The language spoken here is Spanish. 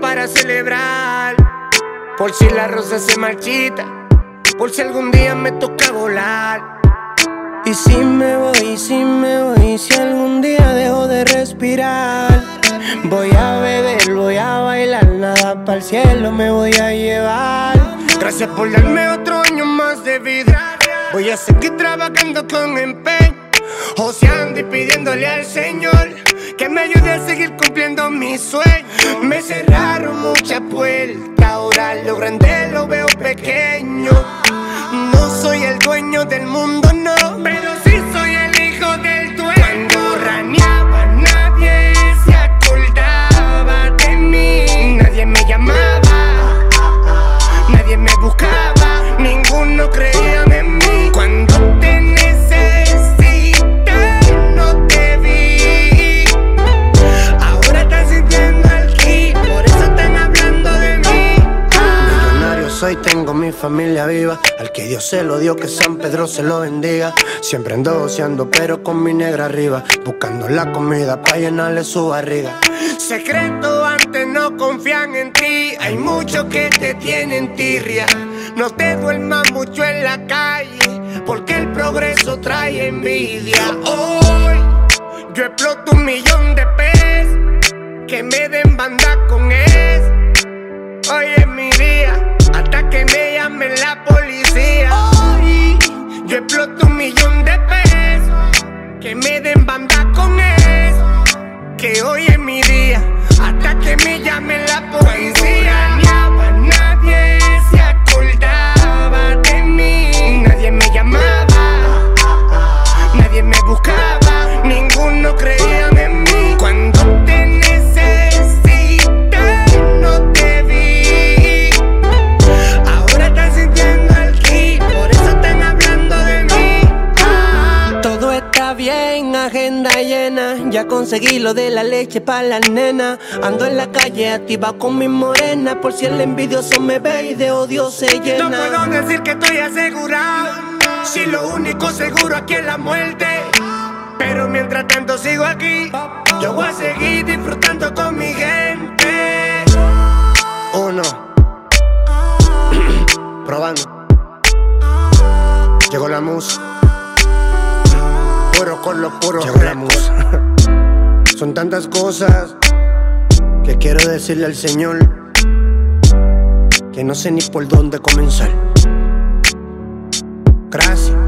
para celebrar. Por si la rosa se marchita, por si algún día me toca volar. Y si me voy, si me voy, si algún día dejo de respirar. Voy a beber, voy a bailar, nada para el cielo me voy a llevar. Gracias por darme otro año más de vida. Voy a seguir trabajando con empeño, joseando y pidiéndole al Señor que me ayude a seguir cumpliendo mis sueños. Me cerraron muchas puertas, ahora lo grande lo veo pequeño. No soy el dueño del mundo, Soy, tengo mi familia viva. Al que Dios se lo dio, que San Pedro se lo bendiga. Siempre ando pero con mi negra arriba. Buscando la comida para llenarle su barriga. Secreto, antes no confían en ti. Hay muchos que te tienen tirria. No te duermas mucho en la calle, porque el progreso trae envidia. Hoy yo exploto un millón de pesos. Que me den banda con. Hoy es mi Que hoy es mi día, hasta que me llame la policía. Ya conseguí lo de la leche para la nena. Ando en la calle activa con mi morena. Por si el envidioso me ve y de odio se llena. No puedo decir que estoy asegurado. Si lo único seguro aquí es la muerte. Pero mientras tanto sigo aquí, yo voy a seguir disfrutando con mi gente. Uno. Probando. Llegó la musa. Puro con los puros. Llegó la musa. Son tantas cosas que quiero decirle al Señor que no sé ni por dónde comenzar. Gracias